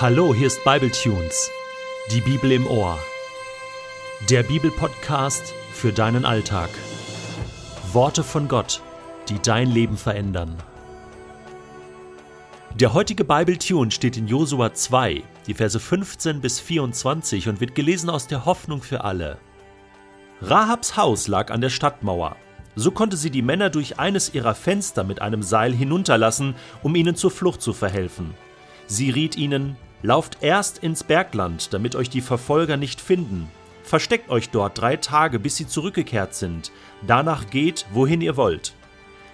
Hallo, hier ist Bibletunes, die Bibel im Ohr. Der Bibelpodcast für deinen Alltag. Worte von Gott, die dein Leben verändern. Der heutige Bibletune steht in Josua 2, die Verse 15 bis 24 und wird gelesen aus der Hoffnung für alle. Rahabs Haus lag an der Stadtmauer. So konnte sie die Männer durch eines ihrer Fenster mit einem Seil hinunterlassen, um ihnen zur Flucht zu verhelfen. Sie riet ihnen, Lauft erst ins Bergland, damit euch die Verfolger nicht finden. Versteckt euch dort drei Tage, bis sie zurückgekehrt sind. Danach geht, wohin ihr wollt.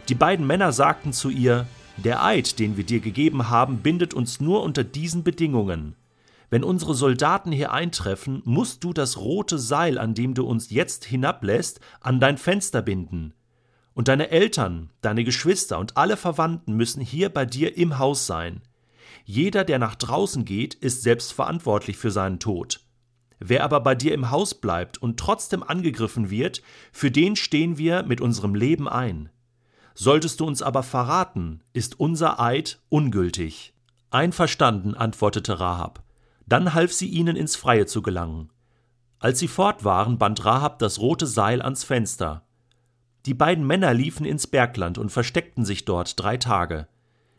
Die beiden Männer sagten zu ihr, Der Eid, den wir dir gegeben haben, bindet uns nur unter diesen Bedingungen. Wenn unsere Soldaten hier eintreffen, musst du das rote Seil, an dem du uns jetzt hinablässt, an dein Fenster binden. Und deine Eltern, deine Geschwister und alle Verwandten müssen hier bei dir im Haus sein. Jeder, der nach draußen geht, ist selbst verantwortlich für seinen Tod. Wer aber bei dir im Haus bleibt und trotzdem angegriffen wird, für den stehen wir mit unserem Leben ein. Solltest du uns aber verraten, ist unser Eid ungültig. Einverstanden, antwortete Rahab. Dann half sie ihnen ins Freie zu gelangen. Als sie fort waren, band Rahab das rote Seil ans Fenster. Die beiden Männer liefen ins Bergland und versteckten sich dort drei Tage.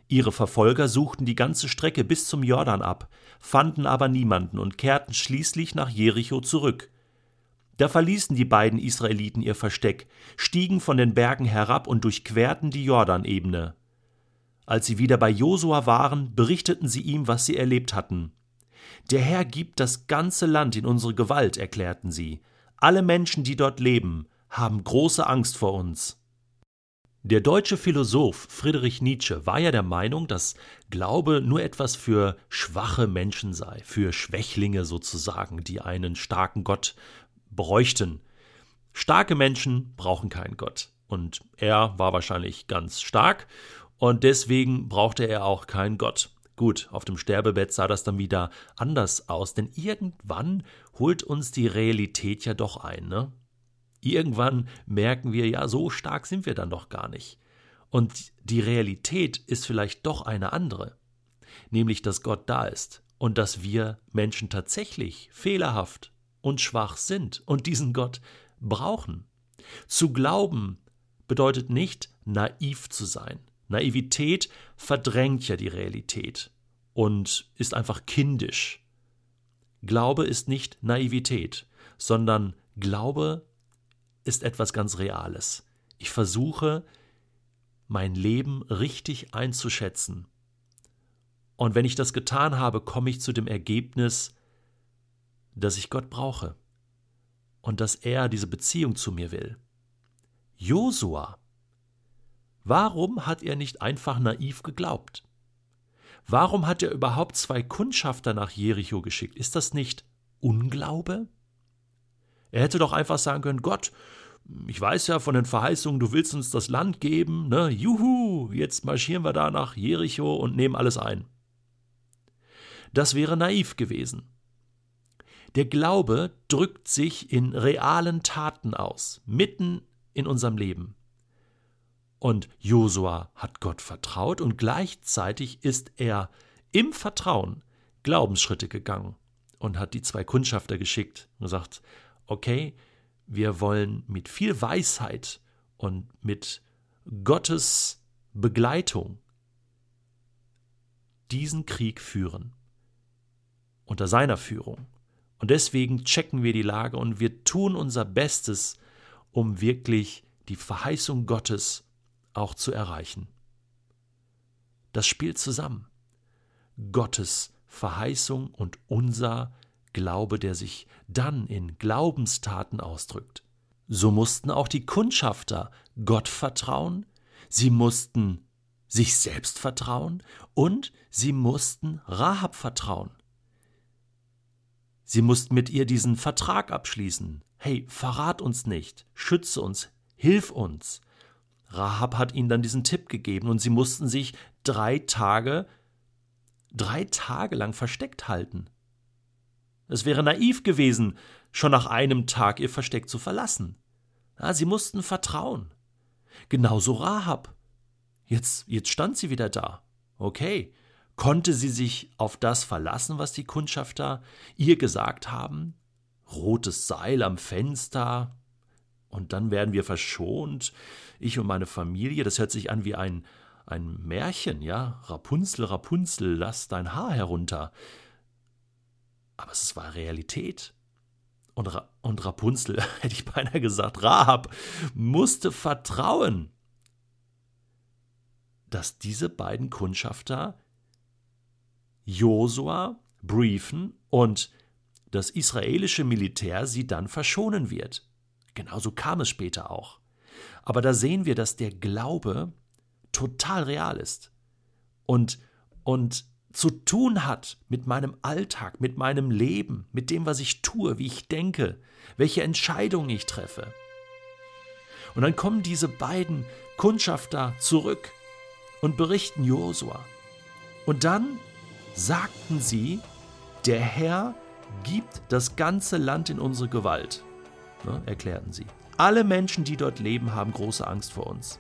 Ihre Verfolger suchten die ganze Strecke bis zum Jordan ab, fanden aber niemanden und kehrten schließlich nach Jericho zurück. Da verließen die beiden Israeliten ihr Versteck, stiegen von den Bergen herab und durchquerten die Jordanebene. Als sie wieder bei Josua waren, berichteten sie ihm, was sie erlebt hatten. Der Herr gibt das ganze Land in unsere Gewalt, erklärten sie. Alle Menschen, die dort leben, haben große Angst vor uns. Der deutsche Philosoph Friedrich Nietzsche war ja der Meinung, dass Glaube nur etwas für schwache Menschen sei, für Schwächlinge sozusagen, die einen starken Gott bräuchten. Starke Menschen brauchen keinen Gott. Und er war wahrscheinlich ganz stark und deswegen brauchte er auch keinen Gott. Gut, auf dem Sterbebett sah das dann wieder anders aus, denn irgendwann holt uns die Realität ja doch ein, ne? Irgendwann merken wir, ja, so stark sind wir dann doch gar nicht. Und die Realität ist vielleicht doch eine andere, nämlich dass Gott da ist und dass wir Menschen tatsächlich fehlerhaft und schwach sind und diesen Gott brauchen. Zu glauben bedeutet nicht naiv zu sein. Naivität verdrängt ja die Realität und ist einfach kindisch. Glaube ist nicht Naivität, sondern Glaube ist etwas ganz Reales. Ich versuche, mein Leben richtig einzuschätzen. Und wenn ich das getan habe, komme ich zu dem Ergebnis, dass ich Gott brauche und dass er diese Beziehung zu mir will. Josua, warum hat er nicht einfach naiv geglaubt? Warum hat er überhaupt zwei Kundschafter nach Jericho geschickt? Ist das nicht Unglaube? Er hätte doch einfach sagen können, Gott, ich weiß ja von den Verheißungen, du willst uns das Land geben, ne? Juhu, jetzt marschieren wir da nach Jericho und nehmen alles ein. Das wäre naiv gewesen. Der Glaube drückt sich in realen Taten aus, mitten in unserem Leben. Und Josua hat Gott vertraut und gleichzeitig ist er im Vertrauen Glaubensschritte gegangen und hat die zwei Kundschafter geschickt und gesagt, okay, wir wollen mit viel Weisheit und mit Gottes Begleitung diesen Krieg führen. Unter seiner Führung. Und deswegen checken wir die Lage und wir tun unser Bestes, um wirklich die Verheißung Gottes auch zu erreichen. Das spielt zusammen. Gottes Verheißung und unser Glaube, der sich dann in Glaubenstaten ausdrückt. So mussten auch die Kundschafter Gott vertrauen, sie mussten sich selbst vertrauen und sie mussten Rahab vertrauen. Sie mussten mit ihr diesen Vertrag abschließen. Hey, verrat uns nicht, schütze uns, hilf uns. Rahab hat ihnen dann diesen Tipp gegeben und sie mussten sich drei Tage, drei Tage lang versteckt halten. Es wäre naiv gewesen, schon nach einem Tag ihr Versteck zu verlassen. Ja, sie mussten vertrauen. Genauso Rahab. Jetzt, jetzt stand sie wieder da. Okay, Konnte sie sich auf das verlassen, was die Kundschafter ihr gesagt haben? Rotes Seil am Fenster, und dann werden wir verschont, ich und meine Familie. Das hört sich an wie ein, ein Märchen, ja? Rapunzel, Rapunzel, lass dein Haar herunter. Aber es war Realität. Und, Ra und Rapunzel, hätte ich beinahe gesagt, Rahab, musste vertrauen, dass diese beiden Kundschafter Josua briefen und das israelische Militär sie dann verschonen wird. Genauso kam es später auch. Aber da sehen wir, dass der Glaube total real ist und, und zu tun hat mit meinem Alltag, mit meinem Leben, mit dem, was ich tue, wie ich denke, welche Entscheidungen ich treffe. Und dann kommen diese beiden Kundschafter zurück und berichten Josua. Und dann sagten sie, der Herr gibt das ganze Land in unsere Gewalt ne, erklärten sie. Alle Menschen, die dort leben, haben große Angst vor uns.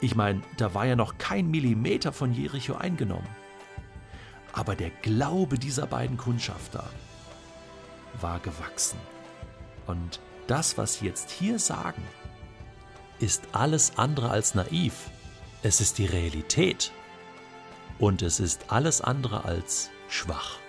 Ich meine, da war ja noch kein Millimeter von Jericho eingenommen. Aber der Glaube dieser beiden Kundschafter war gewachsen. Und das, was sie jetzt hier sagen, ist alles andere als naiv. Es ist die Realität. Und es ist alles andere als schwach.